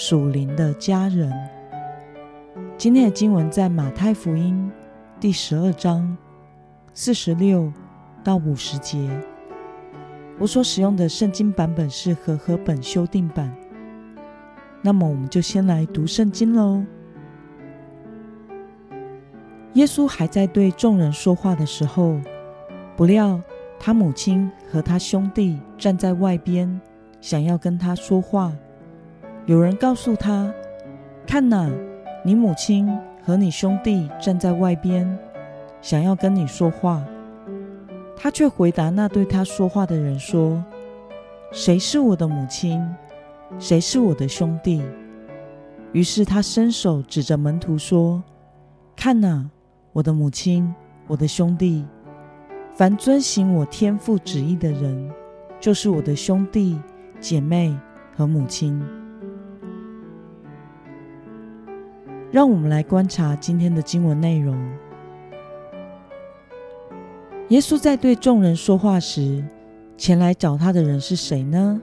属灵的家人。今天的经文在马太福音第十二章四十六到五十节。我所使用的圣经版本是和合本修订版。那么，我们就先来读圣经喽。耶稣还在对众人说话的时候，不料他母亲和他兄弟站在外边，想要跟他说话。有人告诉他：“看哪，你母亲和你兄弟站在外边，想要跟你说话。”他却回答那对他说话的人说：“谁是我的母亲？谁是我的兄弟？”于是他伸手指着门徒说：“看哪，我的母亲，我的兄弟！凡遵行我天父旨意的人，就是我的兄弟姐妹和母亲。”让我们来观察今天的经文内容。耶稣在对众人说话时，前来找他的人是谁呢？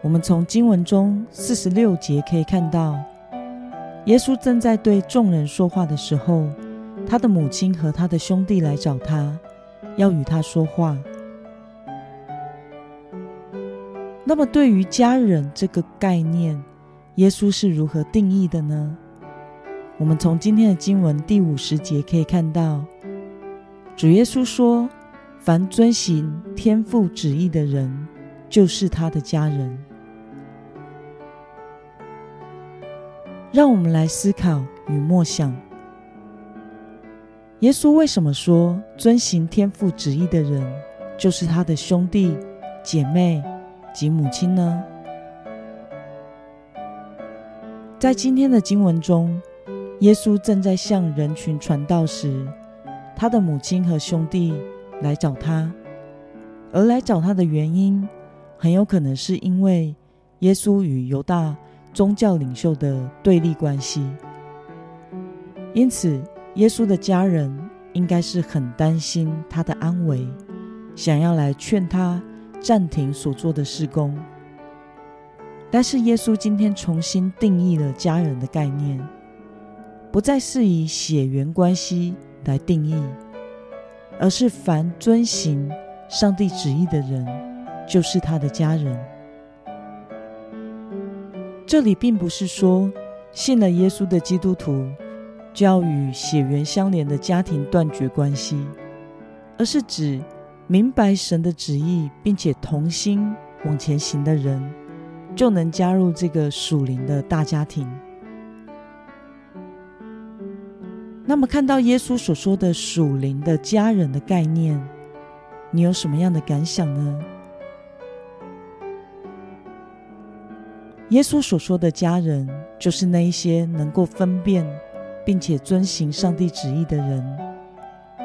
我们从经文中四十六节可以看到，耶稣正在对众人说话的时候，他的母亲和他的兄弟来找他，要与他说话。那么，对于家人这个概念，耶稣是如何定义的呢？我们从今天的经文第五十节可以看到，主耶稣说：“凡遵行天父旨意的人，就是他的家人。”让我们来思考与默想：耶稣为什么说遵行天父旨意的人就是他的兄弟姐妹及母亲呢？在今天的经文中。耶稣正在向人群传道时，他的母亲和兄弟来找他，而来找他的原因，很有可能是因为耶稣与犹大宗教领袖的对立关系。因此，耶稣的家人应该是很担心他的安危，想要来劝他暂停所做的事工。但是，耶稣今天重新定义了家人的概念。不再是以血缘关系来定义，而是凡遵行上帝旨意的人，就是他的家人。这里并不是说信了耶稣的基督徒就要与血缘相连的家庭断绝关系，而是指明白神的旨意并且同心往前行的人，就能加入这个属灵的大家庭。那么，看到耶稣所说的属灵的家人的概念，你有什么样的感想呢？耶稣所说的家人，就是那一些能够分辨并且遵行上帝旨意的人，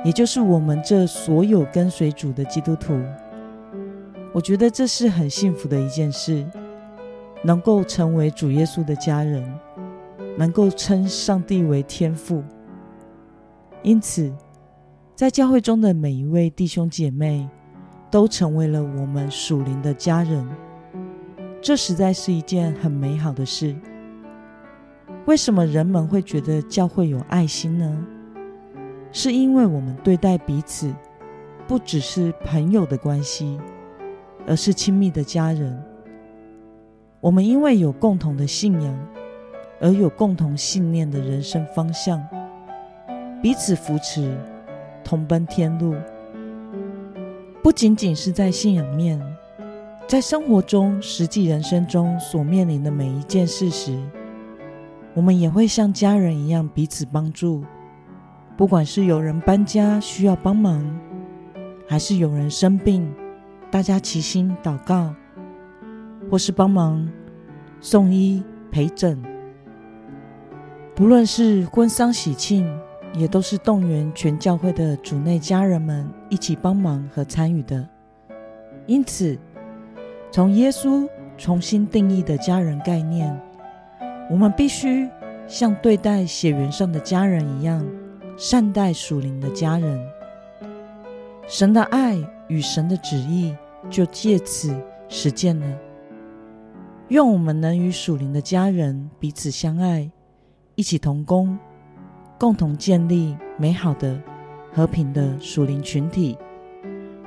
也就是我们这所有跟随主的基督徒。我觉得这是很幸福的一件事，能够成为主耶稣的家人，能够称上帝为天父。因此，在教会中的每一位弟兄姐妹，都成为了我们属灵的家人。这实在是一件很美好的事。为什么人们会觉得教会有爱心呢？是因为我们对待彼此，不只是朋友的关系，而是亲密的家人。我们因为有共同的信仰，而有共同信念的人生方向。彼此扶持，同奔天路。不仅仅是在信仰面，在生活中、实际人生中所面临的每一件事时，我们也会像家人一样彼此帮助。不管是有人搬家需要帮忙，还是有人生病，大家齐心祷告，或是帮忙送医、陪诊。不论是婚丧喜庆，也都是动员全教会的主内家人们一起帮忙和参与的。因此，从耶稣重新定义的家人概念，我们必须像对待血缘上的家人一样，善待属灵的家人。神的爱与神的旨意就借此实践了。愿我们能与属灵的家人彼此相爱。一起同工，共同建立美好的、和平的属灵群体，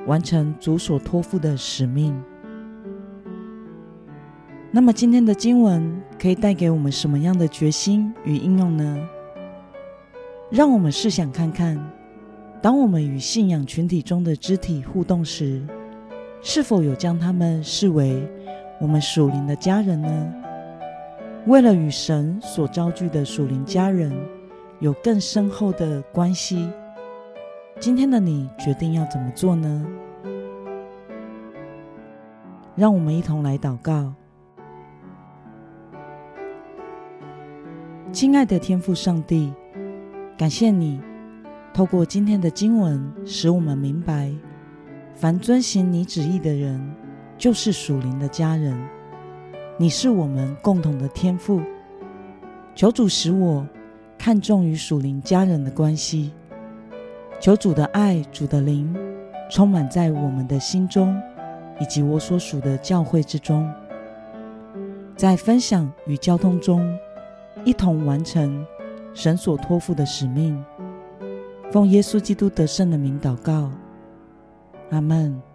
完成主所托付的使命。那么，今天的经文可以带给我们什么样的决心与应用呢？让我们试想看看，当我们与信仰群体中的肢体互动时，是否有将他们视为我们属灵的家人呢？为了与神所招聚的属灵家人有更深厚的关系，今天的你决定要怎么做呢？让我们一同来祷告。亲爱的天父上帝，感谢你透过今天的经文，使我们明白，凡遵行你旨意的人，就是属灵的家人。你是我们共同的天赋，求主使我看重与属灵家人的关系，求主的爱、主的灵充满在我们的心中，以及我所属的教会之中，在分享与交通中，一同完成神所托付的使命。奉耶稣基督得胜的名祷告，阿门。